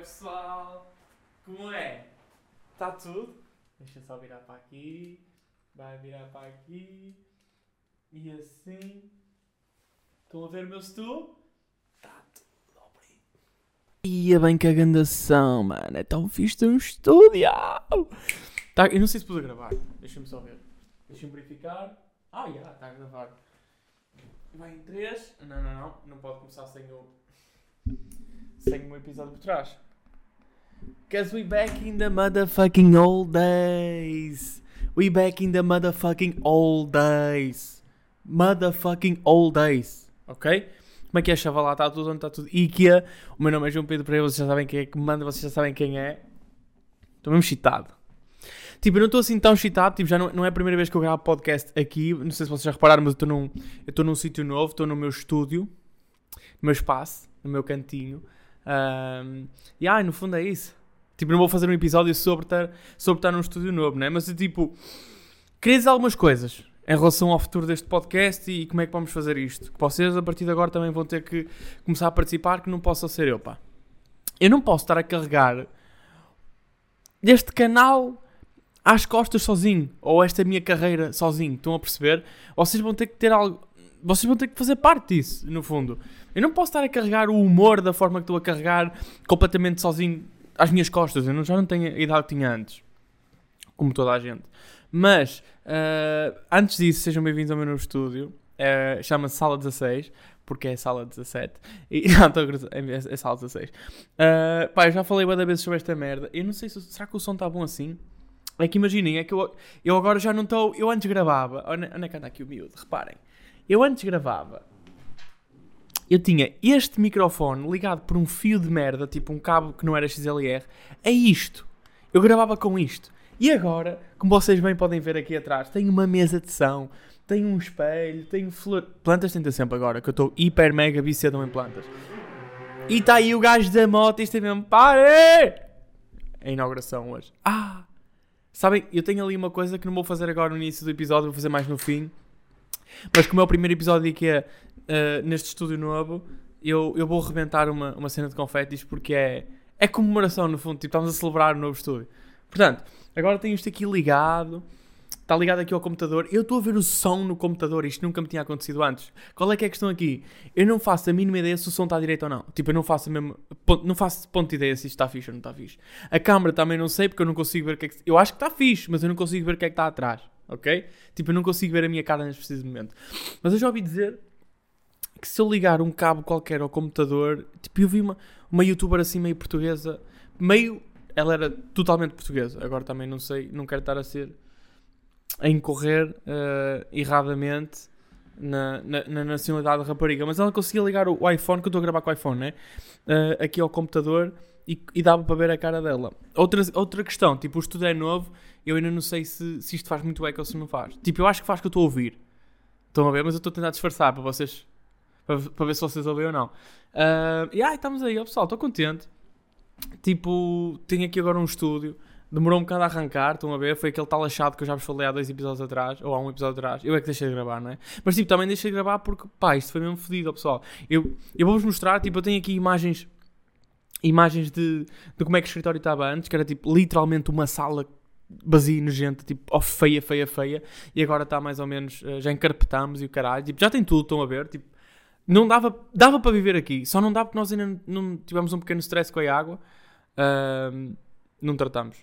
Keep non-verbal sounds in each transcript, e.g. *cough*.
pessoal? Como é? Está tudo? Deixa só virar para aqui. Vai virar para aqui. E assim. Estão a ver o meu stool? Está tudo obrigado. Ia bem que a gandação, mano. É tão ter um estúdio. Tá, eu não sei se pus a gravar. Deixa-me só ver. Deixa-me verificar. Ah, já, está a gravar. Vai em 3. Não, não, não. Não pode começar sem o. Sem um episódio por trás. Cause we back in the motherfucking old days. We back in the motherfucking old days. Motherfucking old days. Ok? Como é que é, chaval? Está tudo onde está tudo? IKEA. O meu nome é João Pedro Pereira. Vocês já sabem quem é que manda. Vocês já sabem quem é. Estou mesmo excitado. Tipo, eu não estou assim tão excitado. Tipo, já não, não é a primeira vez que eu gravo podcast aqui. Não sei se vocês já repararam, mas eu estou num, estou num sítio novo. Estou no meu estúdio. No meu espaço. No meu cantinho. Um, e ai, no fundo é isso. Tipo, não vou fazer um episódio sobre estar, sobre estar num estúdio novo, né? Mas tipo, dizer algumas coisas em relação ao futuro deste podcast e, como é que vamos fazer isto. Que vocês a partir de agora também vão ter que começar a participar, que não possa ser eu, pá. Eu não posso estar a carregar este canal às costas sozinho, ou esta minha carreira sozinho, estão a perceber? Vocês vão ter que ter algo, vocês vão ter que fazer parte disso, no fundo. Eu não posso estar a carregar o humor da forma que estou a carregar completamente sozinho às minhas costas. Eu não, já não tenho a idade que tinha antes. Como toda a gente. Mas, uh, antes disso, sejam bem-vindos ao meu novo estúdio. Uh, Chama-se Sala 16, porque é Sala 17. E, *laughs* não, estou a é, é Sala 16. Uh, pá, eu já falei várias vezes sobre esta merda. Eu não sei se. Será que o som está bom assim? É que imaginem, é que eu, eu agora já não estou. Eu antes gravava. Onde é que anda aqui o miúdo? Reparem. Eu antes gravava eu tinha este microfone ligado por um fio de merda, tipo um cabo que não era XLR, a isto. Eu gravava com isto. E agora, como vocês bem podem ver aqui atrás, tenho uma mesa de som, tenho um espelho, tenho flor... Plantas tenta sempre agora, que eu estou hiper mega viciado em plantas. E está aí o gajo da moto, isto é mesmo, pare! A inauguração hoje. Ah! Sabem, eu tenho ali uma coisa que não vou fazer agora no início do episódio, vou fazer mais no fim. Mas como é o primeiro episódio que é uh, neste estúdio novo, eu, eu vou rebentar uma, uma cena de confetes porque é, é comemoração no fundo, tipo, estamos a celebrar o novo estúdio. Portanto, agora tenho isto aqui ligado, está ligado aqui ao computador. Eu estou a ver o som no computador, isto nunca me tinha acontecido antes. Qual é que é a questão aqui? Eu não faço a mínima ideia se o som está direito ou não. Tipo, eu não faço mesmo, não faço ponto de ideia se isto está fixe ou não está fixe. A câmera também não sei porque eu não consigo ver o que é que. Eu acho que está fixe, mas eu não consigo ver o que é que está atrás. Ok? Tipo, eu não consigo ver a minha cara neste preciso momento. Mas eu já ouvi dizer que se eu ligar um cabo qualquer ao computador, tipo, eu vi uma, uma youtuber assim meio portuguesa, meio, ela era totalmente portuguesa, agora também não sei, não quero estar a ser, a incorrer uh, erradamente na, na, na, nacionalidade da rapariga, mas ela conseguia ligar o, iPhone, que eu estou a gravar com o iPhone, né? Uh, aqui ao computador e, e, dava para ver a cara dela. Outra, outra questão, tipo, o estudo é novo, eu ainda não sei se, se isto faz muito eco ou se não faz. Tipo, eu acho que faz que eu estou a ouvir. Estão a ver? Mas eu estou a tentar disfarçar para vocês para, para ver se vocês ouvem ou não. Uh, e ai, estamos aí, ó, pessoal, estou contente. Tipo, tenho aqui agora um estúdio. Demorou um bocado a arrancar, estão a ver? Foi aquele tal achado que eu já vos falei há dois episódios atrás, ou há um episódio atrás. Eu é que deixei de gravar, não é? Mas tipo, também deixei de gravar porque, pá, isto foi mesmo fodido, pessoal. Eu, eu vou-vos mostrar, tipo, eu tenho aqui imagens imagens de, de como é que o escritório estava antes, que era tipo literalmente uma sala vazia nojenta, tipo, oh, feia, feia, feia, e agora está mais ou menos, uh, já encarpetamos e o caralho, tipo, já tem tudo, estão a ver, tipo, não dava, dava para viver aqui, só não dá porque nós ainda não tivemos um pequeno stress com a água. Uh, não tratamos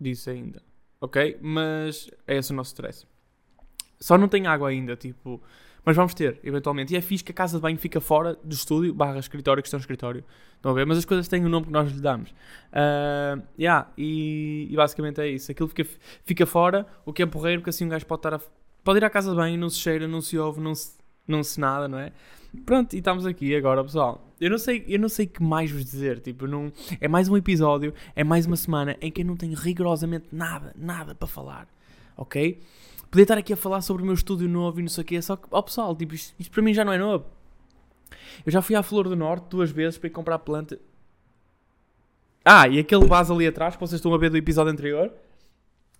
disso ainda, ok? Mas é esse o nosso stress. Só não tem água ainda, tipo. Mas vamos ter, eventualmente. E é fixe que a casa de banho fica fora do estúdio, barra escritório, que está no escritório. Estão a ver? Mas as coisas têm o nome que nós lhe damos. Uh, yeah, e, e, basicamente é isso. Aquilo fica, fica fora, o que é porreiro, porque assim um gajo pode estar a, Pode ir à casa de banho, não se cheira, não se ouve, não se, não se nada, não é? Pronto, e estamos aqui agora, pessoal. Eu não sei, eu não sei que mais vos dizer, tipo, não é mais um episódio, é mais uma semana em que eu não tenho rigorosamente nada, nada para falar. OK? Podia estar aqui a falar sobre o meu estúdio novo e não sei o quê, só que, ó pessoal, tipo, isto, isto para mim já não é novo. Eu já fui à Flor do Norte duas vezes para ir comprar planta. Ah, e aquele vaso ali atrás que vocês estão a ver do episódio anterior?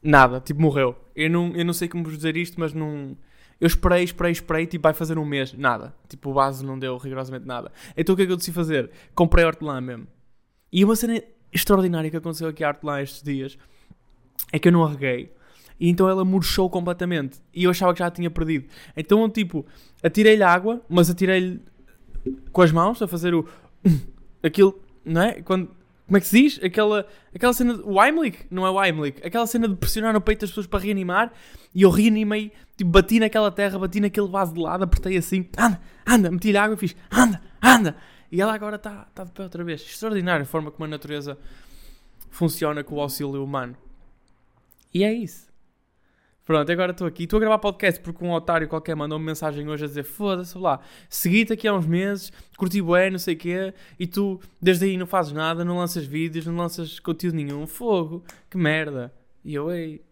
Nada, tipo, morreu. Eu não, eu não sei como vos dizer isto, mas não eu esperei, esperei, esperei, tipo, vai fazer um mês. Nada. Tipo, o base não deu rigorosamente nada. Então o que é que eu decidi fazer? Comprei hortelã mesmo. E uma cena extraordinária que aconteceu aqui à arte lá estes dias é que eu não arreguei. E então ela murchou completamente. E eu achava que já a tinha perdido. Então, tipo, atirei-lhe água, mas atirei-lhe com as mãos a fazer o. *laughs* Aquilo, não é? Quando, como é que se diz? Aquela, aquela cena. De, o Heimlich? Não é o Heimlich. Aquela cena de pressionar no peito das pessoas para reanimar. E eu reanimei, tipo, bati naquela terra, bati naquele vaso de lado, apertei assim. Anda, anda, meti-lhe água e fiz. Anda, anda. E ela agora está tá de pé outra vez. Extraordinária a forma como a natureza funciona com o auxílio humano. E é isso. Pronto, agora estou aqui. Estou a gravar podcast porque um otário qualquer mandou -me mensagem hoje a dizer: Foda-se, lá, segui-te aqui há uns meses, curti bué, não sei o quê, e tu desde aí não fazes nada, não lanças vídeos, não lanças conteúdo nenhum. Fogo, que merda. E eu, ei.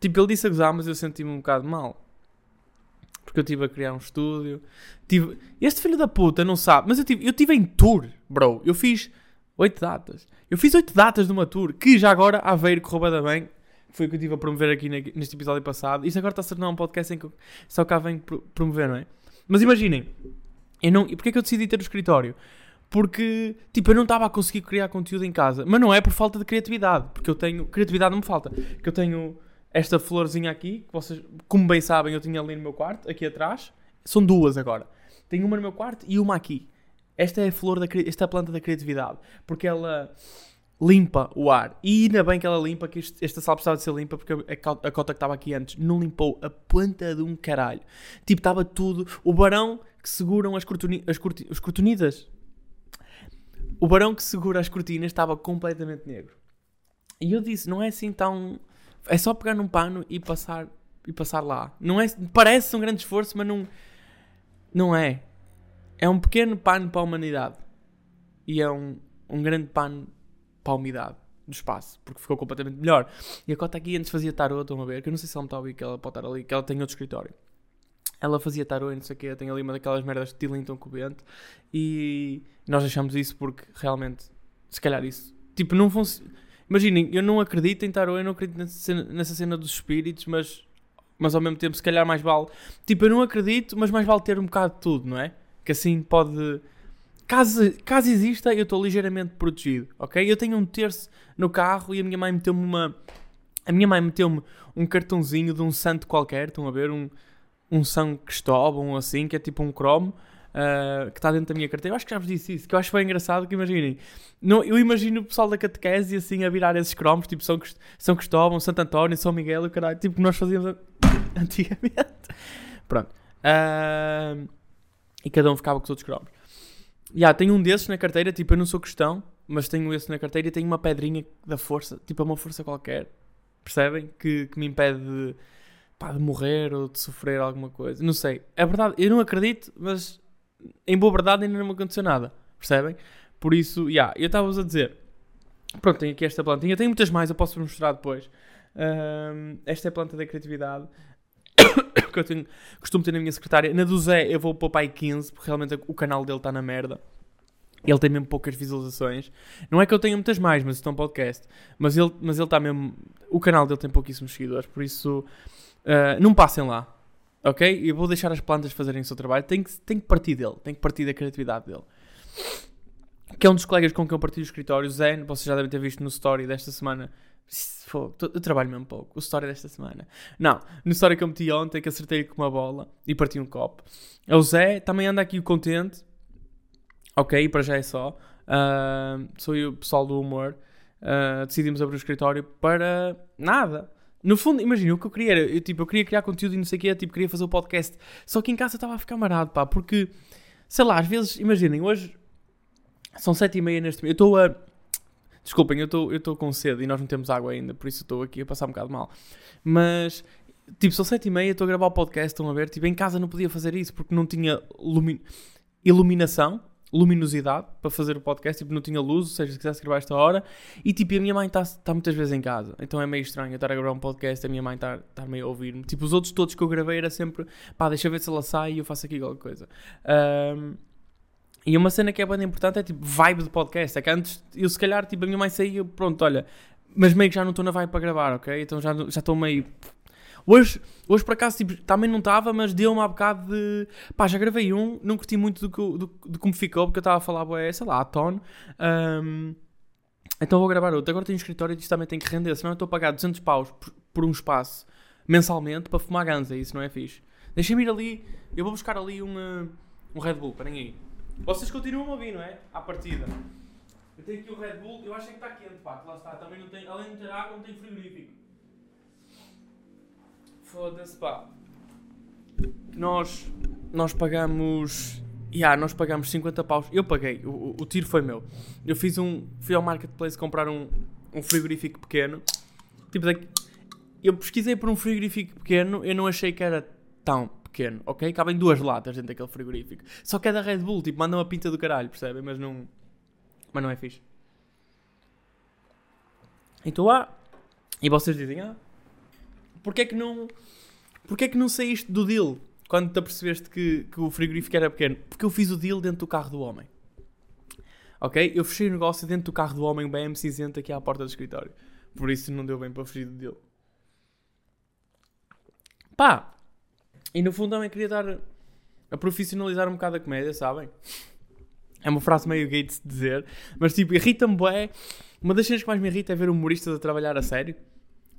Tipo, ele disse a gozar, mas eu senti-me um bocado mal. Porque eu estive a criar um estúdio. Tive... Este filho da puta não sabe, mas eu tive, eu tive em tour, bro. Eu fiz oito datas. Eu fiz oito datas de uma tour que já agora Aveiro correu bem foi o que eu estive a promover aqui neste episódio passado. Isto agora está a ser um podcast em que só cá vem promover, não é? Mas imaginem, eu não, porque é que eu decidi ter o escritório? Porque, tipo, eu não estava a conseguir criar conteúdo em casa. Mas não é por falta de criatividade. Porque eu tenho. Criatividade não me falta. Que eu tenho esta florzinha aqui, que vocês, como bem sabem, eu tinha ali no meu quarto, aqui atrás. São duas agora. Tenho uma no meu quarto e uma aqui. Esta é a flor da esta é a planta da criatividade. Porque ela limpa o ar. E ainda bem que ela limpa, que este, esta sala precisava de ser limpa, porque a, cota que estava aqui antes não limpou a planta de um caralho. Tipo, estava tudo. O barão que seguram as, cortuni, as, corti, as cortunidas. O barão que segura as cortinas estava completamente negro. E eu disse, não é assim tão. É só pegar num pano e passar, e passar lá. Não é, parece um grande esforço, mas não. Não é. É um pequeno pano para a humanidade. E é um, um grande pano para a umidade do espaço, porque ficou completamente melhor. E a Cota aqui antes fazia tarô, estão a ver, que eu não sei se ela me está a ouvir, que ela pode estar ali, que ela tem outro escritório. Ela fazia tarô e não sei o quê, tem ali uma daquelas merdas de Tillington vento, e nós achamos isso porque realmente, se calhar isso, tipo, não funciona. Imaginem, eu não acredito em tarô, eu não acredito nessa cena, nessa cena dos espíritos, mas, mas ao mesmo tempo, se calhar mais vale. Tipo, eu não acredito, mas mais vale ter um bocado de tudo, não é? Que assim pode Caso, caso exista, eu estou ligeiramente protegido, ok? Eu tenho um terço no carro e a minha mãe meteu-me uma. A minha mãe meteu-me um cartãozinho de um santo qualquer, estão a ver? Um, um São Cristóvão assim, que é tipo um cromo, uh, que está dentro da minha carteira. Eu acho que já vos disse isso, que eu acho bem engraçado, que imaginem. Não, eu imagino o pessoal da catequese assim a virar esses cromos, tipo São, São Cristóvão, Santo António, São Miguel, o caralho, tipo nós fazíamos *laughs* antigamente. Pronto. Uh, e cada um ficava com os outros cromos. Yeah, tenho um desses na carteira, tipo, eu não sou cristão, mas tenho esse na carteira e tenho uma pedrinha da força, tipo, é uma força qualquer, percebem? Que, que me impede de, pá, de morrer ou de sofrer alguma coisa. Não sei. É verdade, eu não acredito, mas em boa verdade ainda não me aconteceu nada, percebem? Por isso, yeah, eu estava-vos a dizer, pronto, tenho aqui esta plantinha, tenho muitas mais, eu posso vos mostrar depois. Um, esta é a planta da criatividade *coughs* que eu tenho, costumo ter na minha secretária. Na do Zé eu vou para o pai 15, porque realmente o canal dele está na merda. Ele tem mesmo poucas visualizações. Não é que eu tenha muitas mais, mas estão é podcast. Mas ele mas ele está mesmo. O canal dele tem pouquíssimos seguidores, por isso uh, não passem lá. Ok? Eu vou deixar as plantas fazerem o seu trabalho. Tem que, tem que partir dele, tem que partir da criatividade dele. Que é um dos colegas com quem eu partilho o escritório, Zen, vocês já devem ter visto no story desta semana eu trabalho mesmo pouco. O story desta semana. Não, no story que eu meti ontem, que acertei com uma bola e parti um copo. É o Zé, também anda aqui contente. Ok, para já é só. Uh, sou eu, pessoal do humor. Uh, decidimos abrir o escritório para nada. No fundo, imagina, o que eu queria era, eu, tipo, eu queria criar conteúdo e não sei o quê, tipo, queria fazer o podcast. Só que em casa estava a ficar marado, pá, porque, sei lá, às vezes, imaginem, hoje são sete e meia neste. Eu estou a Desculpem, eu estou com sede e nós não temos água ainda, por isso estou aqui a passar um bocado mal. Mas, tipo, são sete e meia, estou a gravar o podcast, estão a ver? Tipo, em casa não podia fazer isso porque não tinha lumi iluminação, luminosidade para fazer o podcast, tipo, não tinha luz, ou seja, se quisesse gravar esta hora. E, tipo, a minha mãe está tá muitas vezes em casa, então é meio estranho eu estar a gravar um podcast, a minha mãe estar tá, tá meio a ouvir-me. Tipo, os outros todos que eu gravei era sempre, pá, deixa ver se ela sai e eu faço aqui qualquer coisa. Um, e uma cena que é bem importante é tipo vibe de podcast. É que antes eu se calhar, tipo, a minha mãe saía, pronto, olha, mas meio que já não estou na vibe para gravar, ok? Então já estou meio. Hoje, hoje por acaso, tipo, também não estava, mas deu-me há bocado de. Pá, já gravei um, não curti muito do, que, do, de como ficou, porque eu estava a falar, ué, sei lá, a tone. Um, Então vou gravar outro. Agora tenho um escritório e isto também tem que render, senão eu estou a pagar 200 paus por, por um espaço mensalmente para fumar ganza. Isso não é fixe. Deixem-me ir ali. Eu vou buscar ali um, uh, um Red Bull. Parem aí. Vocês continuam a ouvir, não é? À partida. Eu tenho aqui o Red Bull. Eu acho que está quente, pá. Que lá está. Também não tem, além de ter água, não tem frigorífico. Foda-se, pá. Nós, nós pagamos Yeah, nós pagámos 50 paus. Eu paguei, o, o, tiro foi meu. Eu fiz um. Fui ao marketplace comprar um, um frigorífico pequeno. Tipo, daqui, eu pesquisei por um frigorífico pequeno, eu não achei que era tão pequeno, ok? Cabem duas latas dentro daquele frigorífico. Só que é da Red Bull, tipo, manda uma pinta do caralho, percebem? Mas não. Mas não é fixe. Então lá. E vocês dizem, ah. Porquê é que não. Porquê é que não saíste do deal? quando te apercebeste que, que o frigorífico era pequeno? Porque eu fiz o deal dentro do carro do homem. Ok? Eu fechei o negócio dentro do carro do homem bem cinzento aqui à porta do escritório. Por isso não deu bem para fugir do deal. Pá! E no fundo também queria dar a profissionalizar um bocado a comédia, sabem? É uma frase meio gay de se dizer, mas tipo, irrita-me bem. Uma das coisas que mais me irrita é ver humoristas a trabalhar a sério.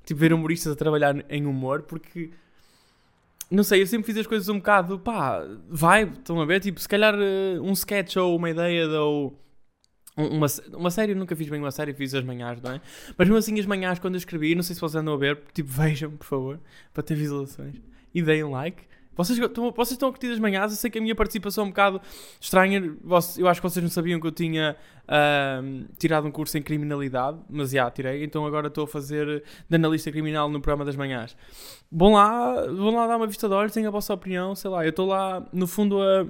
Tipo, ver humoristas a trabalhar em humor, porque não sei, eu sempre fiz as coisas um bocado, pá, vibe, estão a ver? Tipo, se calhar uh, um sketch ou uma ideia ou uma, uma série, eu nunca fiz bem uma série, fiz as manhãs, não é? Mas mesmo assim, as manhãs, quando eu escrevi, não sei se vocês andam a ver, tipo, vejam, por favor, para ter visualizações e deem like. Vocês, vocês estão a curtir as manhãs, eu sei que a minha participação é um bocado estranha. Eu acho que vocês não sabiam que eu tinha uh, tirado um curso em criminalidade, mas já tirei, então agora estou a fazer de analista criminal no programa das manhãs. Vão lá, vão lá dar uma vista de olhos, tenham a vossa opinião, sei lá. Eu estou lá, no fundo, a,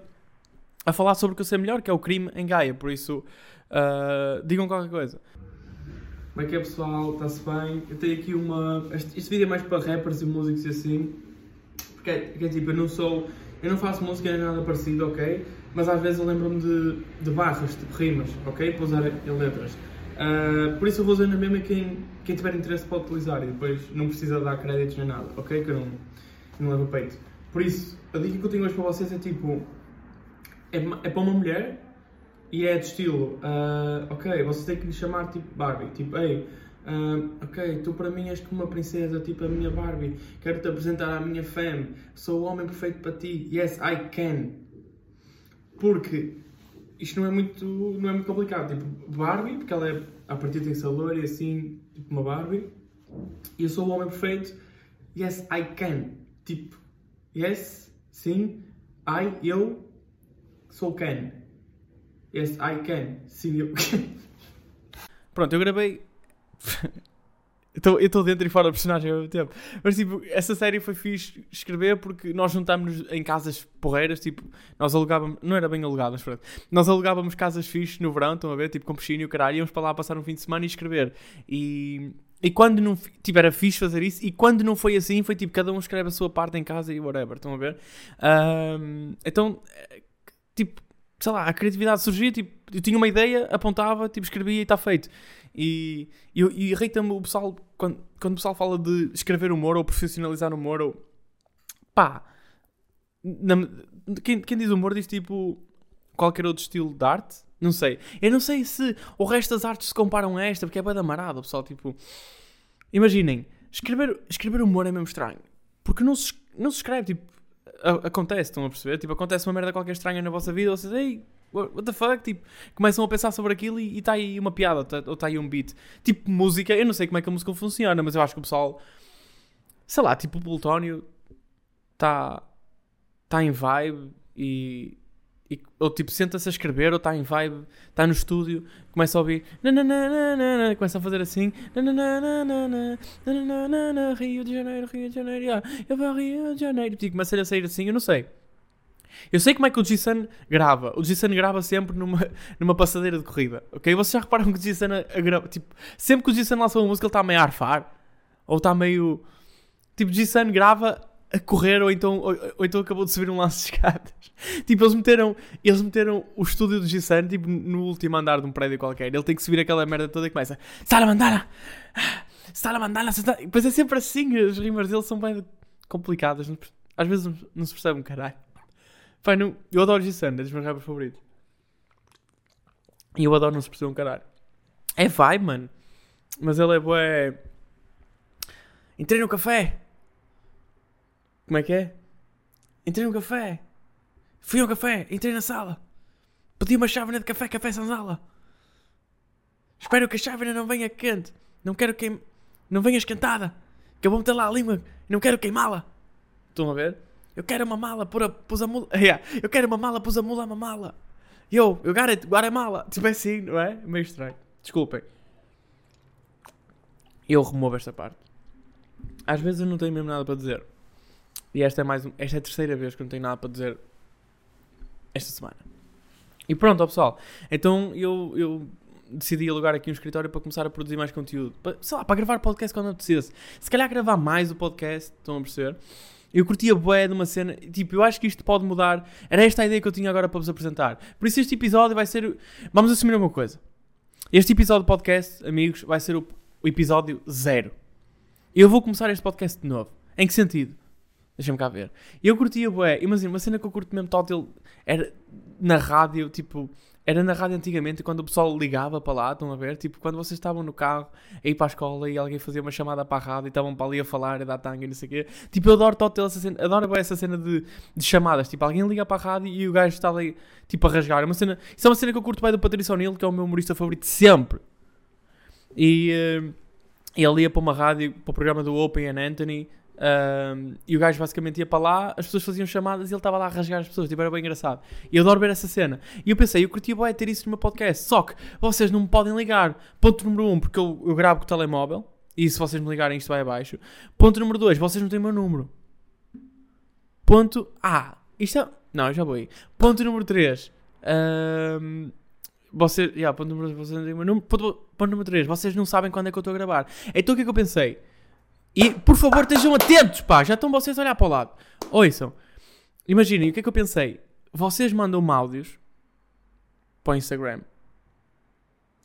a falar sobre o que eu sei melhor, que é o crime em Gaia, por isso uh, digam qualquer coisa. Como é que é pessoal? Está-se bem? Eu tenho aqui uma. Este, este vídeo é mais para rappers e músicos e assim. Porque é, tipo, eu não sou. Eu não faço música nem nada parecido, ok? Mas às vezes eu lembro-me de, de barras, tipo rimas, ok? Para usar em letras. Uh, por isso eu vou usar na mesma quem, quem tiver interesse pode utilizar e depois não precisa dar créditos nem nada, ok? Que eu não, não levo peito. Por isso, a dica que eu tenho hoje para vocês é tipo. É, é para uma mulher e é de estilo, uh, ok, vocês têm que lhe chamar tipo Barbie, tipo, ei, Uh, ok, tu para mim és como uma princesa, tipo a minha Barbie. Quero-te apresentar à minha fam. Sou o homem perfeito para ti. Yes, I can. Porque isto não é muito, não é muito complicado. Tipo, Barbie, porque ela é, a partir tem sabor e assim, tipo uma Barbie. E eu sou o homem perfeito. Yes, I can. Tipo, yes, sim, I, eu sou can. Yes, I can. Sim, eu *laughs* can. Pronto, eu gravei *laughs* eu estou dentro e fora do personagem ao mesmo tempo. Mas tipo, essa série foi fixe escrever porque nós juntámos-nos em casas porreiras, tipo, nós alugávamos, não era bem alugado, mas pronto, nós alugávamos casas fixes no verão, estão a ver, tipo com piscina e o caralho, íamos para lá passar um fim de semana e escrever. E, e quando não, tipo, era fixe fazer isso, e quando não foi assim, foi tipo, cada um escreve a sua parte em casa e whatever, estão a ver? Um, então, tipo, sei lá, a criatividade surgia, tipo, eu tinha uma ideia, apontava, tipo, escrevia e está feito. E, e, e irrita-me o pessoal, quando, quando o pessoal fala de escrever humor ou profissionalizar humor, ou pá, na, quem, quem diz humor diz tipo qualquer outro estilo de arte, não sei. Eu não sei se o resto das artes se comparam a esta, porque é bem da marada, pessoal, tipo, imaginem, escrever, escrever humor é mesmo estranho, porque não se, não se escreve, tipo, acontece, estão a perceber? Tipo, acontece uma merda qualquer estranha na vossa vida, vocês, ei, what the fuck? Tipo, começam a pensar sobre aquilo e está aí uma piada ou está aí um beat. Tipo, música, eu não sei como é que a música funciona, mas eu acho que o pessoal, sei lá, tipo, o Plutónio está tá em vibe e, e ou tipo, senta-se a escrever ou está em vibe, está no estúdio, começa a ouvir, começa a fazer assim, Rio de Janeiro, Rio de Janeiro, eu vou ao Rio de Janeiro, tipo, começa a sair assim, eu não sei. Eu sei como é que o G-Sun grava. O G-Sun grava sempre numa, *laughs* numa passadeira de corrida, ok? Vocês já reparam que o G-Sun grava, tipo, sempre que o G-Sun lança uma música ele está meio a arfar, ou está meio, tipo, o G-Sun grava a correr ou então, ou, ou, então acabou de subir um lance de escadas. *laughs* tipo, eles meteram, eles meteram o estúdio do G-Sun, tipo, no último andar de um prédio qualquer. Ele tem que subir aquela merda toda e começa, Sala Mandala! Sala Mandala! Depois é sempre assim, as rimas dele são bem complicadas. Às vezes não se percebe um caralho. Pai, não, eu adoro G-Sun, é dos meus rappers favoritos. E eu adoro não se perceber um caralho. É vai, mano. Mas ele é bué. Entrei no café. Como é que é? Entrei no café. Fui ao café. Entrei na sala. Pedi uma chávena de café, café sala. Espero que a chávena não venha quente. Não quero que não venha esquentada. Que eu vou meter lá a língua. Não quero queimá-la. Estão a ver? Eu quero uma mala, pôr a, pus a mula. Yeah. Eu quero uma mala, pus a mula uma mala. Eu, eu got it, agora é mala. *laughs* Tipo assim, não é? Meio estranho. Desculpem. Eu removo esta parte. Às vezes eu não tenho mesmo nada para dizer. E esta é mais um, esta é a terceira vez que eu não tenho nada para dizer esta semana. E pronto, ó pessoal. Então eu, eu decidi alugar aqui um escritório para começar a produzir mais conteúdo. Para, sei lá, para gravar podcast quando preciso. Se calhar gravar mais o podcast, estão a perceber? Eu curtia bué de uma cena, tipo, eu acho que isto pode mudar. Era esta a ideia que eu tinha agora para vos apresentar. Por isso este episódio vai ser... Vamos assumir uma coisa. Este episódio de podcast, amigos, vai ser o, o episódio zero. Eu vou começar este podcast de novo. Em que sentido? Deixa-me cá ver. Eu curtia bué. Imagina, uma cena que eu curto mesmo total era na rádio, tipo... Era na rádio antigamente, quando o pessoal ligava para lá, estão a ver? Tipo, quando vocês estavam no carro a ir para a escola e alguém fazia uma chamada para a rádio e estavam para ali a falar e dar tanga e não sei o quê. Tipo, eu adoro total essa cena, adoro essa cena de, de, chamadas. Tipo, alguém liga para a rádio e o gajo está ali, tipo, a rasgar. É uma cena, isso é uma cena que eu curto bem do Patrício O'Neill, que é o meu humorista favorito sempre. E uh, ele ia para uma rádio, para o programa do Open and Anthony, um, e o gajo basicamente ia para lá, as pessoas faziam chamadas e ele estava lá a rasgar as pessoas, tipo, era bem engraçado. E eu adoro ver essa cena. E eu pensei, eu curtia bem ter isso no meu podcast, só que vocês não me podem ligar. Ponto número um, porque eu, eu gravo com o telemóvel, e se vocês me ligarem isto vai abaixo. Ponto número dois, vocês não têm o meu número. Ponto, ah, isto é, não, eu já vou aí. Ponto número três, um, vocês, yeah, ponto número, vocês não têm o meu número. Ponto, ponto número três, vocês não sabem quando é que eu estou a gravar. Então o que é que eu pensei? E, por favor, estejam atentos, pá. Já estão vocês a olhar para o lado. Ouçam. Imaginem, o que é que eu pensei? Vocês mandam-me áudios para o Instagram.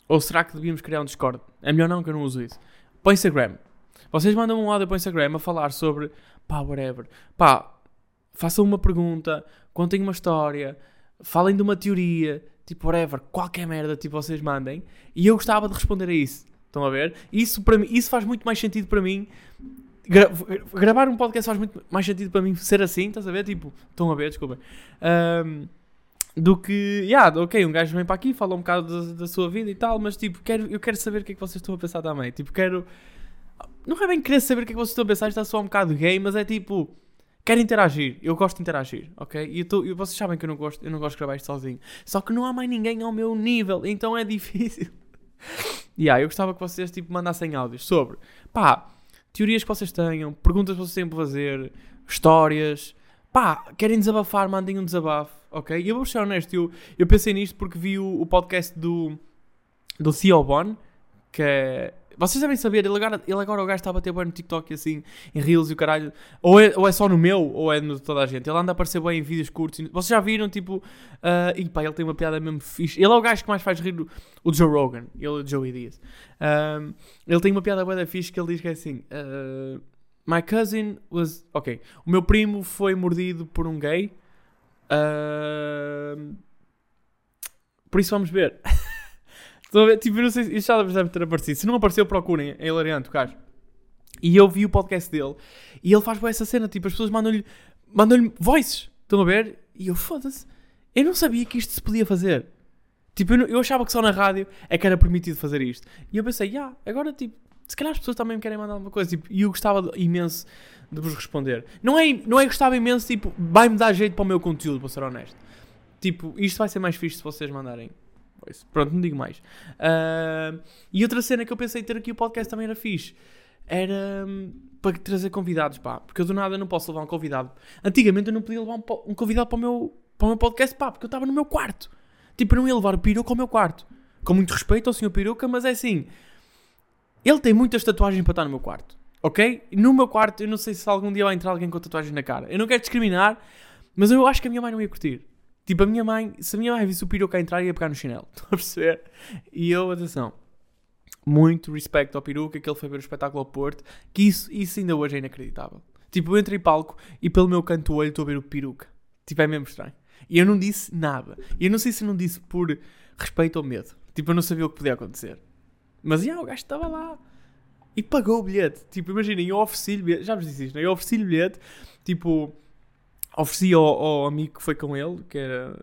Ou será que devíamos criar um Discord? É melhor não, que eu não uso isso. Para o Instagram. Vocês mandam um áudio para o Instagram a falar sobre, pá, whatever. Pá, façam uma pergunta, contem uma história, falem de uma teoria, tipo, whatever, qualquer merda, tipo, vocês mandem. E eu gostava de responder a isso. Estão a ver? Isso, para mim, isso faz muito mais sentido para mim. Gra gravar um podcast faz muito mais sentido para mim ser assim, estás a ver? Tipo, estão a ver, desculpa. Um, do que, yeah, ok, um gajo vem para aqui, fala um bocado da, da, sua vida e tal, mas tipo, quero, eu quero saber o que é que vocês estão a pensar também. Tipo, quero. Não é bem querer saber o que é que vocês estão a pensar, está só um bocado gay, mas é tipo. Quero interagir, eu gosto de interagir, ok? E, tô, e vocês sabem que eu não, gosto, eu não gosto de gravar isto sozinho. Só que não há mais ninguém ao meu nível, então é *laughs* difícil. E *laughs* yeah, eu gostava que vocês tipo, mandassem áudios sobre pá, teorias que vocês tenham, perguntas que vocês têm para fazer, histórias. Pá, querem desabafar, mandem um desabafo, ok? E eu vou ser honesto, eu, eu pensei nisto porque vi o, o podcast do, do Theo Bon, que é vocês devem saber, ele agora, ele agora o gajo está a bater bem no TikTok assim, em Reels e o caralho. Ou é, ou é só no meu, ou é no de toda a gente. Ele anda a aparecer bem em vídeos curtos. Vocês já viram, tipo. Uh, e pá, ele tem uma piada mesmo fixe. Ele é o gajo que mais faz rir o, Joe Rogan. Ele o Joey Diaz. Um, ele tem uma piada bem fixe que ele diz que é assim. Uh, My cousin was. Ok. O meu primo foi mordido por um gay. Uh, por isso vamos ver. *laughs* Estão a ver? Tipo, não sei se isto já deve ter aparecido. Se não apareceu, procurem. É hilariante o gajo. E eu vi o podcast dele e ele faz boa essa cena. Tipo, as pessoas mandam-lhe mandam voices. Estão a ver? E eu, foda-se. Eu não sabia que isto se podia fazer. Tipo, eu, eu, achava que só na rádio é que era permitido fazer isto. E eu pensei, ah, agora, tipo, se calhar as pessoas também me querem mandar alguma coisa. Tipo, e eu gostava imenso de vos responder. Não é, não é gostava imenso, tipo, vai-me dar jeito para o meu conteúdo, para ser honesto. Tipo, isto vai ser mais fixe se vocês mandarem Pois, pronto, não digo mais. Uh, e outra cena que eu pensei ter aqui o podcast também era fixe. Era um, para trazer convidados, pá. Porque eu do nada não posso levar um convidado. Antigamente eu não podia levar um, um convidado para o, meu, para o meu podcast, pá, porque eu estava no meu quarto. Tipo, eu não ia levar o peruca ao meu quarto. Com muito respeito ao senhor peruca, mas é assim. Ele tem muitas tatuagens para estar no meu quarto. Ok? No meu quarto, eu não sei se algum dia vai entrar alguém com tatuagens na cara. Eu não quero discriminar, mas eu acho que a minha mãe não ia curtir. Tipo, a minha mãe, se a minha mãe visse o peruca a entrar, ia pegar no chinelo. *laughs* Estão a perceber? E eu, atenção, muito respeito ao peruca, que ele foi ver o espetáculo ao Porto, que isso, isso ainda hoje é inacreditável. Tipo, eu entrei palco e pelo meu canto olho estou a ver o peruca. Tipo, é mesmo estranho. E eu não disse nada. E eu não sei se não disse por respeito ou medo. Tipo, eu não sabia o que podia acontecer. Mas, yeah, o gajo estava lá. E pagou o bilhete. Tipo, imaginem, eu ofereci-lhe bilhete. Já vos disse isto, não? É? Eu ofereci-lhe bilhete. Tipo, ofereci ao, ao, amigo que foi com ele, que era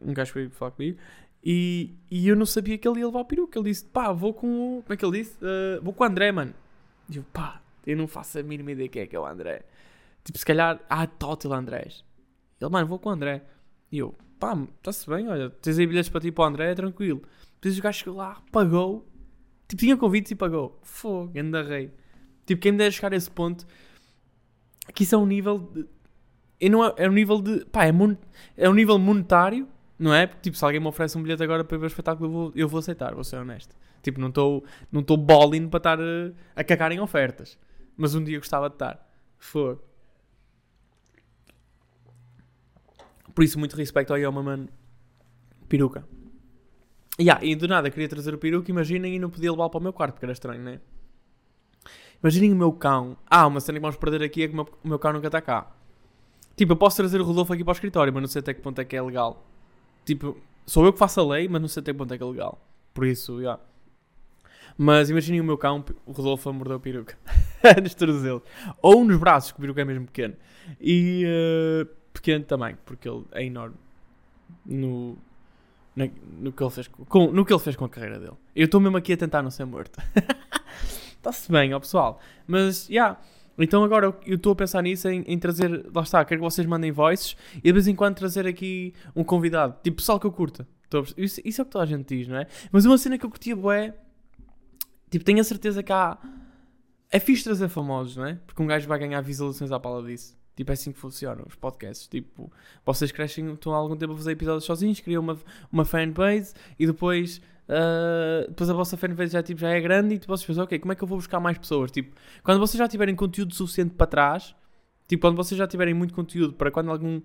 um gajo que veio falar comigo. E, e eu não sabia que ele ia levar o peruca. Ele disse, pá, vou com. Como é que ele disse? Uh, vou com o André, mano. E eu, pá, eu não faço a mínima ideia quem é que é o André. Tipo, se calhar, ah, Tótil Andrés. Ele, mano, vou com o André. E eu, pá, está-se bem, olha, tens aí bilhetes para ti para o André, é tranquilo. Depois o gajo chegou lá, pagou. Tipo, tinha convites e pagou. Fogo, anda rei. Tipo, quem me chegar a esse ponto, que isso é um nível de. Não é, é um nível de. Pá, é, mon, é um nível monetário, não é? Porque, tipo, se alguém me oferece um bilhete agora para ver o espetáculo, eu vou, eu vou aceitar, vou ser honesto. Tipo, não estou não tô balling para estar a, eh, a cagar em ofertas. Mas um dia gostava de estar. Fogo. Por isso, muito respeito ao Yoma, mano. Peruca. Yeah, e do nada queria trazer o peruca, imaginem, e não podia levá-lo para o meu quarto, porque era estranho, né? Imaginem o meu cão. Ah, uma cena que vamos perder aqui é que o meu, o meu cão nunca está cá. Tipo, eu posso trazer o Rodolfo aqui para o escritório, mas não sei até que ponto é que é legal. Tipo, sou eu que faço a lei, mas não sei até que ponto é que é legal. Por isso, já. Yeah. Mas imaginem o meu cão, o Rodolfo a morder o peruca. *laughs* nos tornozelos. Ou nos braços, que o peruca é mesmo pequeno. E uh, pequeno também, porque ele é enorme. No, no, no, que ele fez com, no que ele fez com a carreira dele. Eu estou mesmo aqui a tentar não ser morto. *laughs* Está-se bem, ó pessoal. Mas, já. Yeah. Então agora eu estou a pensar nisso, em, em, trazer, lá está, quero que vocês mandem voices e de vez em quando trazer aqui um convidado, tipo pessoal que eu curta. Isso, isso, é o que toda a gente diz, não é? Mas uma cena que eu curtia é tipo, tenho a certeza que há. É fixe trazer famosos, não é? Porque um gajo vai ganhar visualizações à pala disso. Tipo, é assim que funcionam os podcasts. Tipo, vocês crescem, estão há algum tempo a fazer episódios sozinhos, criam uma, uma fanbase e depois, uh, depois a vossa fanbase já, tipo, já é grande e vocês pensam, ok, como é que eu vou buscar mais pessoas? Tipo, quando vocês já tiverem conteúdo suficiente para trás, tipo, quando vocês já tiverem muito conteúdo para quando algum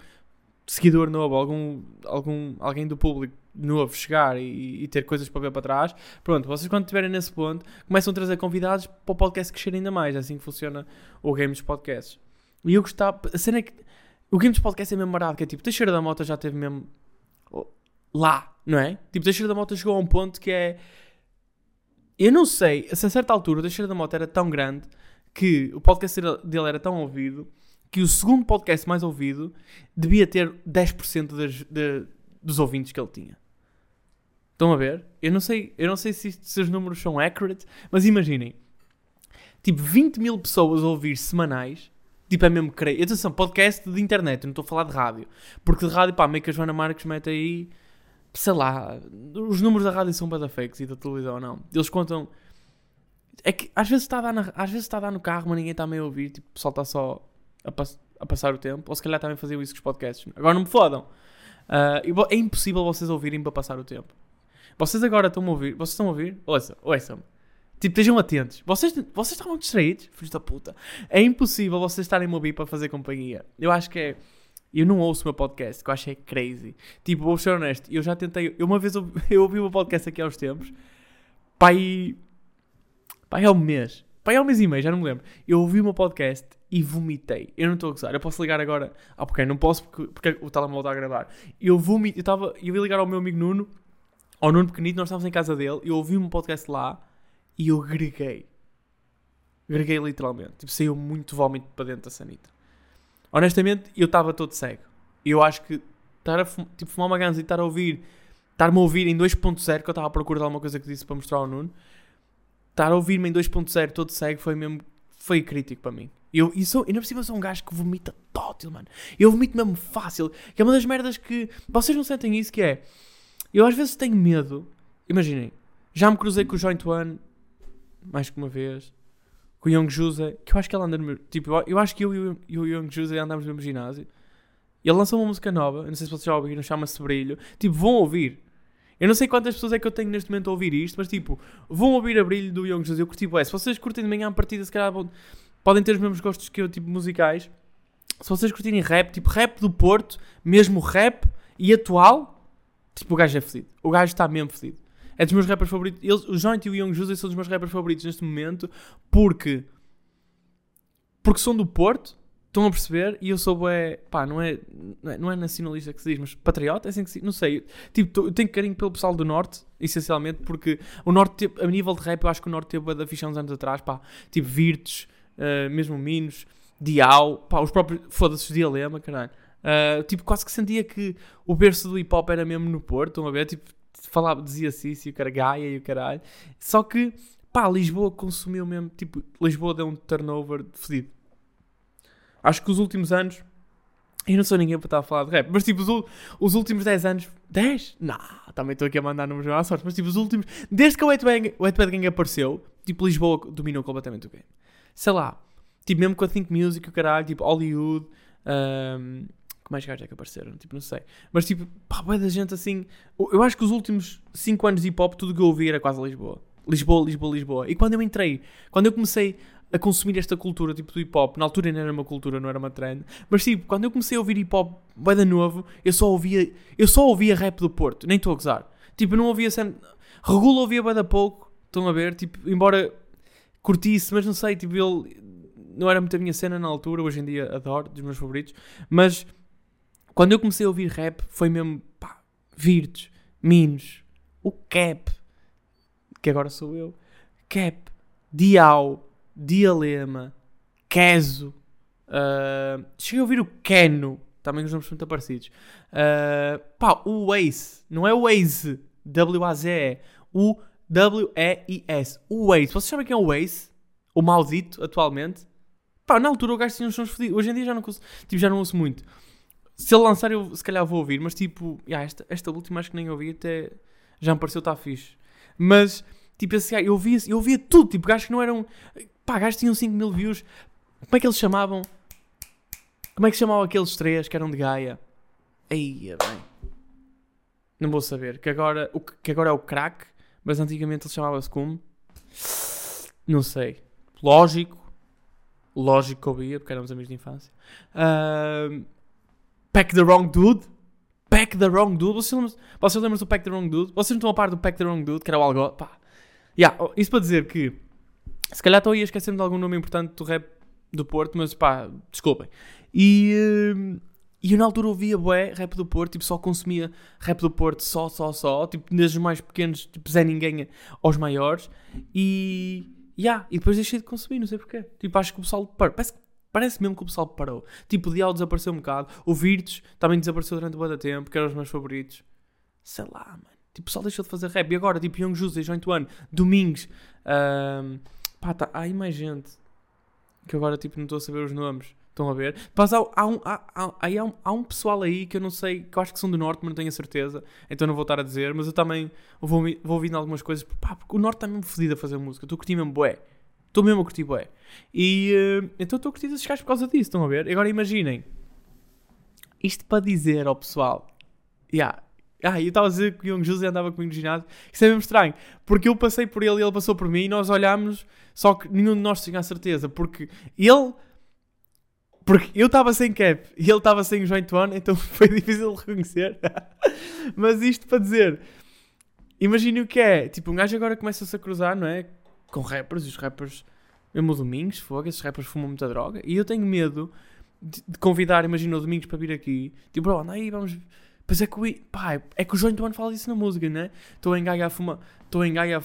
seguidor novo, algum, algum, alguém do público novo chegar e, e, ter coisas para ver para trás, pronto, vocês quando estiverem nesse ponto, começam a trazer convidados para o podcast crescer ainda mais. É assim que funciona o game dos podcasts. E eu gostava. A cena é que. O Games Podcast é mesmo que é tipo, Teixeira da Mota já teve mesmo. Lá, não é? Tipo, Teixeira da Mota chegou a um ponto que é. Eu não sei, se a certa altura o Teixeira da Mota era tão grande que o podcast dele era tão ouvido que o segundo podcast mais ouvido devia ter 10% das, de, dos ouvintes que ele tinha. Estão a ver? Eu não sei, eu não sei se, se os números são accurate, mas imaginem. Tipo, 20 mil pessoas a ouvir semanais Tipo, é mesmo creio. Atenção, podcast de internet, não estou a falar de rádio. Porque de rádio, pá, meio que a Joana Marques mete aí. Sei lá, os números da rádio são bada fakes e da televisão não. Eles contam. É que às vezes está a dar, na, às vezes está a dar no carro, mas ninguém está meio a ouvir. Tipo, o pessoal está só a, pass a, passar o tempo. Ou se calhar também faziam isso com os podcasts. Agora não me fodam. Uh, é impossível vocês ouvirem para passar o tempo. Vocês agora estão a ouvir. Vocês estão a ouvir? Ouçam, ouçam-me. Tipo, estejam atentos. Vocês, vocês estavam distraídos? Filhos da puta. É impossível vocês estarem a ouvir para fazer companhia. Eu acho que é. Eu não ouço o meu podcast, que eu acho é crazy. Tipo, vou ser honesto, eu já tentei. Eu uma vez eu, *laughs* eu ouvi o meu podcast aqui há uns tempos. Pai. Pai, é um mês. Pai, é um mês e meio, já não me lembro. Eu ouvi o meu podcast e vomitei. Eu não estou a gozar. Eu posso ligar agora. Ah, porque não posso porque, porque o telemóvel está a gravar. Eu vomitei. Eu, estava, eu ia ligar ao meu amigo Nuno, ao Nuno Pequenito, nós estávamos em casa dele. Eu ouvi meu podcast lá e eu greguei. Greguei literalmente. Tipo, saiu muito vómito para dentro da sanita. Honestamente, eu estava todo cego. Eu acho que estar a tipo, fumar uma ganza e estar a ouvir, estar-me a ouvir em 2.0, que eu estava a procurar alguma coisa que disse para mostrar ao Nuno, estar a ouvir-me em 2.0 todo cego foi mesmo, foi crítico para mim. Eu, e sou, ainda por cima sou um gajo que vomita tótil, mano. Eu vomito mesmo fácil. Que é uma das merdas que. Vocês não sentem isso que é. Eu às vezes tenho medo. Imaginem, já me cruzei com o Joint One mais que uma vez. Com o Young Jose, que eu acho que ele anda no meu. Tipo, eu acho que eu e o Young Jose andamos no mesmo ginásio. Ele lançou uma música nova, não sei se vocês já ouviram, chama-se Brilho. Tipo, vão ouvir. Eu não sei quantas pessoas é que eu tenho neste momento a ouvir isto, mas tipo, vão ouvir a Brilho do Young Jose. Eu curti, ué, se vocês curtem de manhã a partida, se calhar podem ter os mesmos gostos que eu, tipo, musicais. Se vocês curtirem rap, tipo, rap do Porto, mesmo rap e atual, tipo, o gajo é fedido. O gajo está mesmo fedido. É dos meus rappers favoritos. Eles, o Joint e o Young Jose são dos meus rappers favoritos neste momento porque. Porque são do Porto Estão a perceber? E eu sou bué, pá, não é, não é, não é nacionalista que se diz, mas patriota, é assim que se Não sei. Tipo, tô- eu tenho carinho pelo pessoal do Norte, essencialmente, porque o Norte, a nível de rap, eu acho que o Norte teve bué da ficha uns anos atrás, pá. Tipo, Virtus, eh, mesmo Minos, Dial, pá, os próprios, foda-se, os Dialema, caralho. Uh, tipo, quase que sentia que o berço do hip hop era mesmo no Porto, estão a ver? Tipo, falava, dizia-se isso e o cara Gaia e o caralho. Só que, pá, Lisboa consumiu mesmo, tipo, Lisboa deu um turnover fedido. Acho que os últimos anos, eu não sou ninguém para estar a falar de rap, mas tipo, os, os últimos 10 anos, 10? Não, também estou aqui a mandar números à sorte, mas tipo, os últimos, desde que o Wetbang, o Wetbang Gang apareceu, tipo, Lisboa dominou completamente o game. Sei lá, tipo, mesmo com a Think Music, o caralho, tipo, Hollywood, um, que mais gajos é que apareceram? Tipo, não sei. Mas tipo, pá, bué da gente assim. Eu acho que os últimos 5 anos de hip hop, tudo que eu ouvi era quase Lisboa. Lisboa, Lisboa, Lisboa. E quando eu entrei, quando eu comecei a consumir esta cultura tipo do hip hop, na altura ainda era uma cultura, não era uma trend, mas tipo, quando eu comecei a ouvir hip hop bué da novo, eu só ouvia, eu só ouvia rap do Porto, nem estou a gozar. Tipo, não ouvia sempre. Regula ouvia bué da pouco, estão a ver? Tipo, embora curtisse, mas não sei, tipo, ele não era muito a minha cena na altura, hoje em dia adoro, dos meus favoritos, mas quando eu comecei a ouvir rap, foi mesmo, pá, Virtus, Minos, o Cap, que agora sou eu, Cap, Dial, Dialema, Keso, uh, cheguei a ouvir o Keno, também os nomes são muito parecidos, uh, pá, o Waze, não é o Waze, W-A-Z-E, o W-E-I-S, o Waze, vocês sabem quem é o Waze? O maldito, atualmente? Pá, na altura o gajo tinha uns sons fodidos, hoje em dia já não, tipo, já não ouço muito. Se ele lançar, eu se calhar vou ouvir, mas tipo, yeah, esta, esta última acho que nem ouvi, até já me pareceu estar fixe. Mas, tipo, esse gajo, eu ouvia, eu ouvia tudo, tipo, gajos que não eram. Pá, gajos tinham 5 mil views. Como é que eles chamavam? Como é que chamavam aqueles três que eram de Gaia? Aí, bem. Não vou saber. Que agora, o, que agora é o crack, mas antigamente ele chamava-se como? Não sei. Lógico. Lógico que ouvia, porque éramos amigos de infância. Ahm, Pack the Wrong Dude. Pack the Wrong Dude. Vocês lembram, vocês lembram do Pack the Wrong Dude? Vocês não estão a par do Pack the Wrong Dude, que era o algo. Pá. Yeah, oh, isso para dizer que se calhar estou aí a esquecer-me de algum nome importante do rap do Porto, mas pá, desculpem. E, hum, e eu na altura ouvia bué rap do Porto, tipo só consumia rap do Porto só, só, só, tipo desde os mais pequenos, tipo Zé Ninguém aos maiores. E, yeah, e depois deixei de consumir, não sei porquê. Tipo, acho que o pessoal. Parece, parece mesmo que o pessoal parou. Tipo, o Dial desapareceu um bocado. O Virtus também desapareceu durante um tempo, que eram os meus favoritos. Sei lá, mano. Tipo, o pessoal deixou de fazer rap. E agora, tipo, Young José, Joint One, Domingos. pá, tá, há aí mais gente. Que agora, tipo, não estou a saber os nomes. Estão a ver? Mas há, há, um, há, há, um, há um pessoal aí que eu não sei, que eu acho que são do Norte, mas não tenho a certeza. Então não vou estar a dizer. Mas eu também vou, vou ouvindo algumas coisas. Pá, porque o Norte está mesmo fodido a fazer música. Estou a curtir mesmo bué. Estou mesmo a curtir bué. E eh, então estou a curtir esses gajos por causa disso. Estão a ver? Agora imaginem. Isto para dizer ao pessoal. Yeah. Ah, eu estava a dizer que o Young José andava comigo no ginásio. Isso é mesmo estranho. Porque eu passei por ele e ele passou por mim e nós olhámos, só que nenhum de nós tinha a certeza. Porque ele. Porque eu estava sem cap e ele estava sem o joint one, então *laughs* foi difícil de reconhecer. *laughs* Mas isto para dizer. Imagine o que é. Tipo, um gajo agora começa-se a cruzar, não é? Com rappers e os rappers. Mesmo o Domingos, fogo, esses rappers fumam muita droga. E eu tenho medo de, de convidar, imagina o Domingos para vir aqui. Tipo, bro, anda aí, vamos. Pois é que o. Pá, é que o Joint One fala disso na música, né? Estou em Gaia a fumar. Estou em Gaia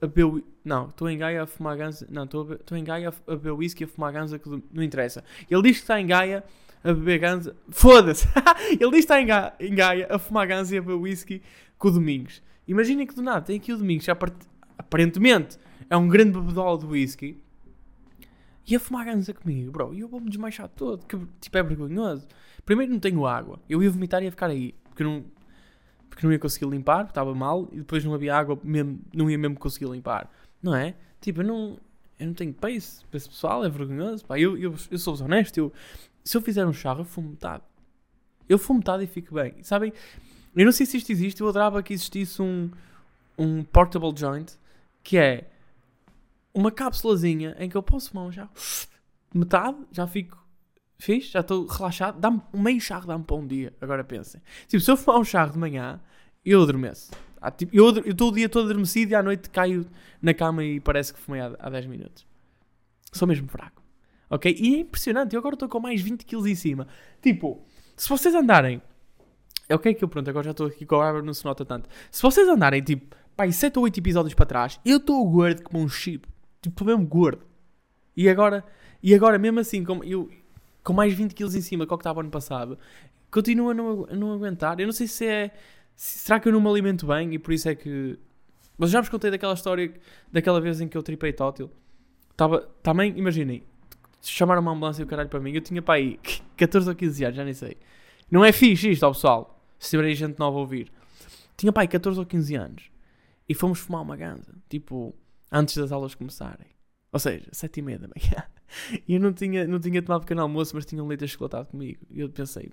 a, beber. Não, estou em Gaia a fumar ganza. Não, estou em Gaia a beber whisky a fumar ganza que não interessa. Ele diz que está em Gaia a beber ganza. Foda-se! *laughs* Ele diz que está em, Ga... em Gaia a fumar ganza e a beber whisky com o Domingos. Imaginem que do nada tem aqui o Domingos, que apart- aparentemente é um grande bebedol de whisky. E a fumar ganza comigo, bro. E eu vou-me desmanchar todo. Que, tipo, é vergonhoso. Primeiro não tenho água. Eu ia vomitar e ia ficar aí. Porque não, porque não ia conseguir limpar, estava mal. E depois não havia água, mesmo, não ia mesmo conseguir limpar. Não é? Tipo, eu não, eu não tenho pace para esse pessoal. É vergonhoso. Pá, eu, eu, eu sou honesto. Eu, se eu fizer um charro, eu fumo metade. Eu fumo metade e fico bem. Sabem? Eu não sei se isto existe. Eu adorava que existisse um, um portable joint. Que é uma cápsulazinha em que eu posso fumar um charro. Metade, já fico fixe, já estou relaxado. Dá-me um meio charro, dá-me para um dia. Agora pensem. Tipo, se eu fumar um charro de manhã, eu adormeço. Ah, tipo, eu estou o dia todo adormecido e à noite caio na cama e parece que fumei há, há 10 minutos. Sou mesmo fraco. Ok? E é impressionante. Eu agora estou com mais 20 quilos em cima. Tipo, se vocês andarem. É o que que eu pronto, agora já estou aqui com a árvore, não se nota tanto. Se vocês andarem tipo, pai, 7 ou 8 episódios para trás, eu estou gordo como um chip. Tipo, mesmo gordo. E agora, e agora mesmo assim, com, eu, com mais 20 quilos em cima que o que estava ano passado, continuo a não, a não aguentar. Eu não sei se é. Se, será que eu não me alimento bem e por isso é que. Mas já vos contei daquela história, daquela vez em que eu tripei tótil. Tava, também, imaginem, chamaram uma ambulância e o caralho para mim. Eu tinha para aí *laughs* 14 ou 15 anos, já nem sei. Não é fixe isto, ó pessoal. Se tiver aí gente nova a ouvir. Tinha pai 14 ou 15 anos. E fomos fumar uma ganza. Tipo, antes das aulas começarem. Ou seja, 7 e meia da manhã. *laughs* E eu não tinha, não tinha tomado pequeno almoço, mas tinha um leite achocolatado comigo. E eu pensei,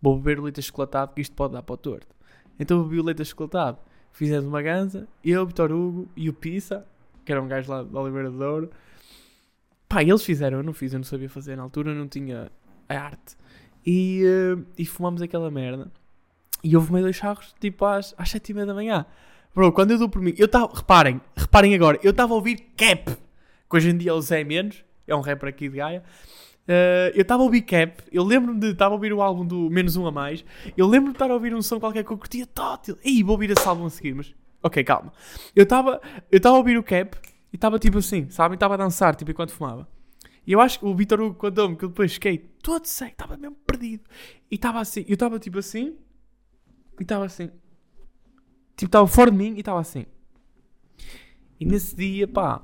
vou beber o leite achocolatado que isto pode dar para o torto. Então eu bebi o leite achocolatado. Fizemos uma ganza, eu, Vitor Hugo e o Pissa, que era um gajo lá da Oliveira de Douro. Pá, eles fizeram, eu não fiz, eu não sabia fazer na altura, não tinha a arte. E, uh, e fumamos aquela merda. E eu fumei dois charros, tipo, às, às sete e meia da manhã. Bro, quando eu dou por mim, eu estava, reparem, reparem agora, eu estava a ouvir Cap, que hoje em dia é o Zé Menos, é um rapper aqui de Gaia. Uh, eu estava a ouvir Cap, eu lembro-me de estar a ouvir o álbum do Menos Um a Mais, eu lembro-me de estar a ouvir um som qualquer que eu curtia tótil. Ih, vou ouvir esse álbum a seguir, mas. Ok, calma. Eu estava eu a ouvir o Cap e estava tipo assim, sabem? Estava a dançar, tipo, enquanto fumava. E eu acho que o Vitor Hugo contou-me que eu depois fiquei todo sem, estava mesmo perdido. E estava assim, eu estava tipo assim, e estava assim. Tipo, estava fora de mim e estava assim. E nesse dia, pá,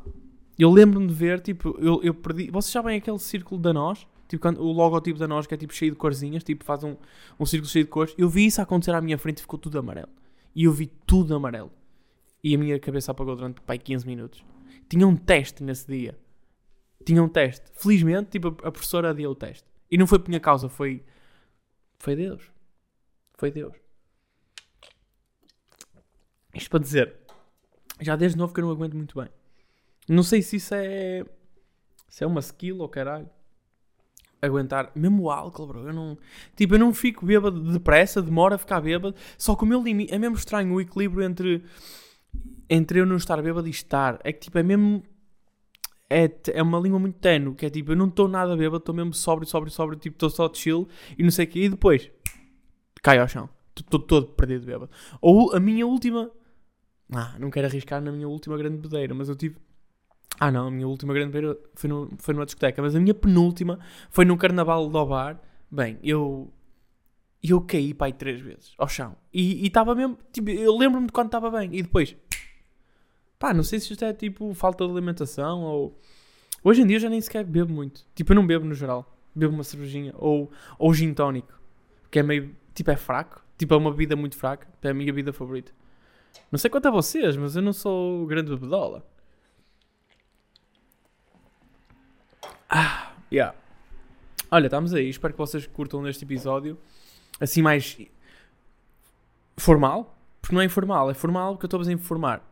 eu lembro-me de ver, tipo, eu, eu perdi. Vocês sabem aquele círculo da nós? Tipo, quando, o logotipo da nós que é tipo cheio de corzinhas, tipo, faz um, um círculo cheio de cores. Eu vi isso acontecer à minha frente e ficou tudo amarelo. E eu vi tudo amarelo. E a minha cabeça apagou durante, pá, 15 minutos. Tinha um teste nesse dia. Tinha um teste. Felizmente, tipo, a professora deu o teste. E não foi por minha causa, foi. Foi Deus. Foi Deus. Isto para dizer, já desde novo que eu não aguento muito bem. Não sei se isso é. Se é uma skill ou caralho. Aguentar. Mesmo o álcool, bro. Eu não. Tipo, eu não fico bêbado depressa, demora a ficar bêbado. Só que o meu limite. É mesmo estranho o equilíbrio entre. Entre eu não estar bêbado e estar. É que tipo, é mesmo. É, é uma língua muito tenue. Que é tipo, eu não estou nada bêbado, estou mesmo sóbrio, sóbrio, sóbrio. Tipo, estou só chill e não sei o quê. E depois. Cai ao chão. Estou todo perdido bêbado. Ou a minha última. Ah, não quero arriscar na minha última grande bebedeira, mas eu tive. Ah, não, a minha última grande bebedeira foi, no, foi numa discoteca, mas a minha penúltima foi no carnaval do bar. Bem, eu. Eu caí, pai, três vezes ao chão. E estava mesmo. Tipo, eu lembro-me de quando estava bem. E depois. Pá, não sei se isto é tipo falta de alimentação ou. Hoje em dia eu já nem sequer bebo muito. Tipo, eu não bebo no geral. Bebo uma cervejinha ou, ou gin tónico. Que é meio. Tipo, é fraco. Tipo, é uma bebida muito fraca. É a minha bebida favorita. Não sei quanto a vocês, mas eu não sou grande bebedola. Ah, yeah. Olha, estamos aí. Espero que vocês curtam neste episódio. Assim, mais formal. Porque não é informal, é formal porque eu estou a informar.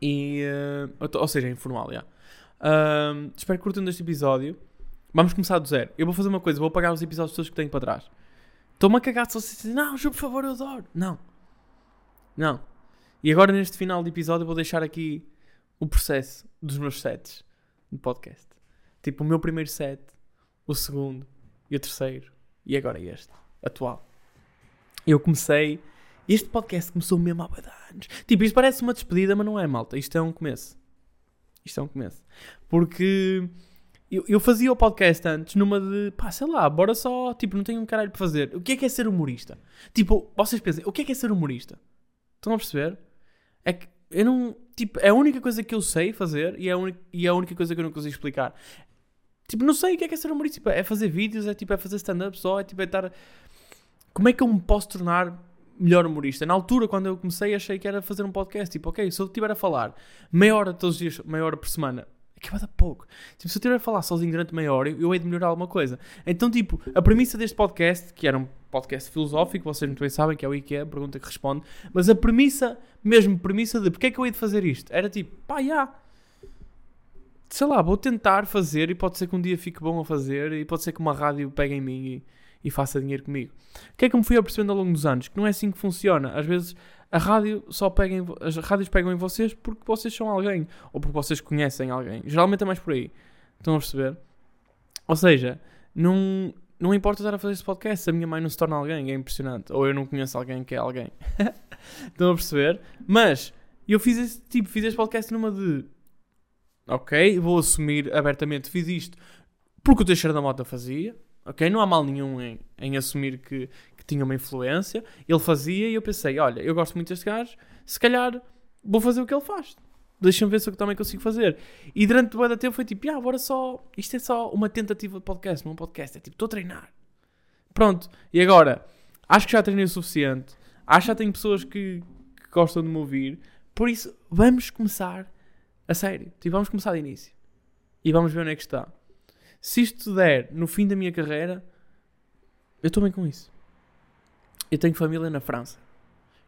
E. Uh, ou seja, é informal, já. Yeah. Uh, espero que curtam neste episódio. Vamos começar do zero. Eu vou fazer uma coisa, vou apagar os episódios todos que tenho para trás. Estou-me a cagar se vocês dizem, não, Ju, por favor, eu adoro. Não. Não. E agora neste final de episódio vou deixar aqui o processo dos meus sets de podcast. Tipo, o meu primeiro set, o segundo e o terceiro. E agora este, atual. Eu comecei. Este podcast começou mesmo há anos. Tipo, isto parece uma despedida, mas não é, malta. Isto é um começo. Isto é um começo. Porque eu, eu fazia o podcast antes numa de, pá, sei lá, bora só, tipo, não tenho um caralho para fazer. O que é que é ser humorista? Tipo, vocês pensem, o que é que é ser humorista? Estão a perceber? É que eu não. Tipo, é a única coisa que eu sei fazer e é a, e é a única coisa que eu não consigo explicar. Tipo, não sei o que é que é ser humorista. Tipo, é fazer vídeos, é tipo, é fazer stand-up só, é tipo, é estar. Como é que eu me posso tornar melhor humorista? Na altura, quando eu comecei, achei que era fazer um podcast. Tipo, ok, se eu estiver a falar meia hora todos os dias, meia hora por semana, que vai dar pouco. Tipo, se eu estiver a falar sozinho durante meia hora, eu, eu hei de melhorar alguma coisa. Então, tipo, a premissa deste podcast, que era um podcast filosófico, vocês muito bem sabem que é o IKEA, pergunta que responde, mas a premissa, mesmo premissa de porque é que eu hei de fazer isto, era tipo, pá, já. Sei lá, vou tentar fazer e pode ser que um dia fique bom a fazer e pode ser que uma rádio pegue em mim e, e faça dinheiro comigo. O que é que me fui apercebendo ao longo dos anos? Que não é assim que funciona. Às vezes a rádio só pega em, as rádios pegam em vocês porque vocês são alguém ou porque vocês conhecem alguém. Geralmente é mais por aí. Estão a perceber? Ou seja, não, não importa estar a fazer este podcast a minha mãe não se torna alguém, é impressionante. Ou eu não conheço alguém que é alguém. *laughs* Estão a perceber? Mas eu fiz esse tipo, fiz este podcast numa de ok, vou assumir abertamente, fiz isto porque o Teixeira da Mota fazia, ok? Não há mal nenhum em, em assumir que tinha uma influência. Ele fazia e eu pensei, olha, eu gosto muito deste gajo, se calhar vou fazer o que ele faz. Deixa-me ver se eu também consigo fazer. E durante o tempo foi tipo, ah, agora só. Isto é só uma tentativa de podcast, não um podcast. É tipo, estou a treinar. Pronto. E agora, acho que já treinei o suficiente. Acho que já tenho pessoas que, que gostam de me ouvir. Por isso, vamos começar a sério. Tipo, vamos começar de início. E vamos ver onde é que está. Se isto der no fim da minha carreira, eu estou bem com isso. Eu tenho família na França.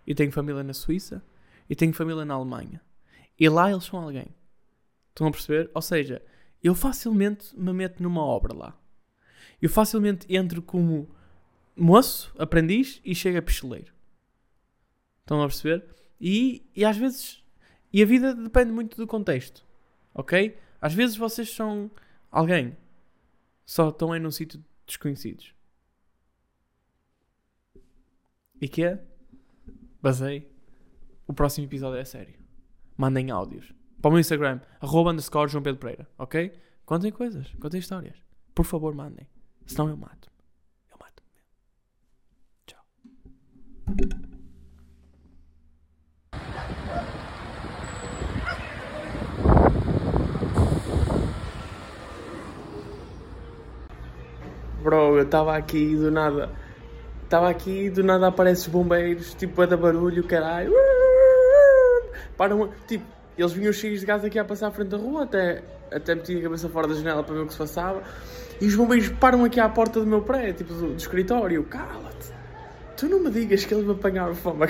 Eu tenho família na Suíça. Eu tenho família na Alemanha. E lá eles são alguém. Estão a perceber? Ou seja, eu facilmente me meto numa obra lá. Eu facilmente entro como moço, aprendiz e chego a pistoleiro. Estão a perceber? E, e às vezes. E a vida depende muito do contexto. Ok? Às vezes vocês são alguém. Só estão aí num sítio desconhecidos. E que é? Basei. O próximo episódio é sério mandem áudios. Para o meu Instagram, arroba underscore João Pedro Pereira, ok? Contem coisas, contem histórias. Por favor, mandem. Senão eu mato. Eu mato. Tchau. Bro, eu estava aqui do nada. Estava aqui do nada aparece os bombeiros, tipo, é da barulho, caralho. Param, tipo, eles vinham cheios de gás aqui a passar à frente da rua, até, até meti a cabeça fora da janela para ver o que se passava, e os bombeiros param aqui à porta do meu prédio, tipo, do, do escritório, cala-te, tu não me digas que eles me apanharam fome,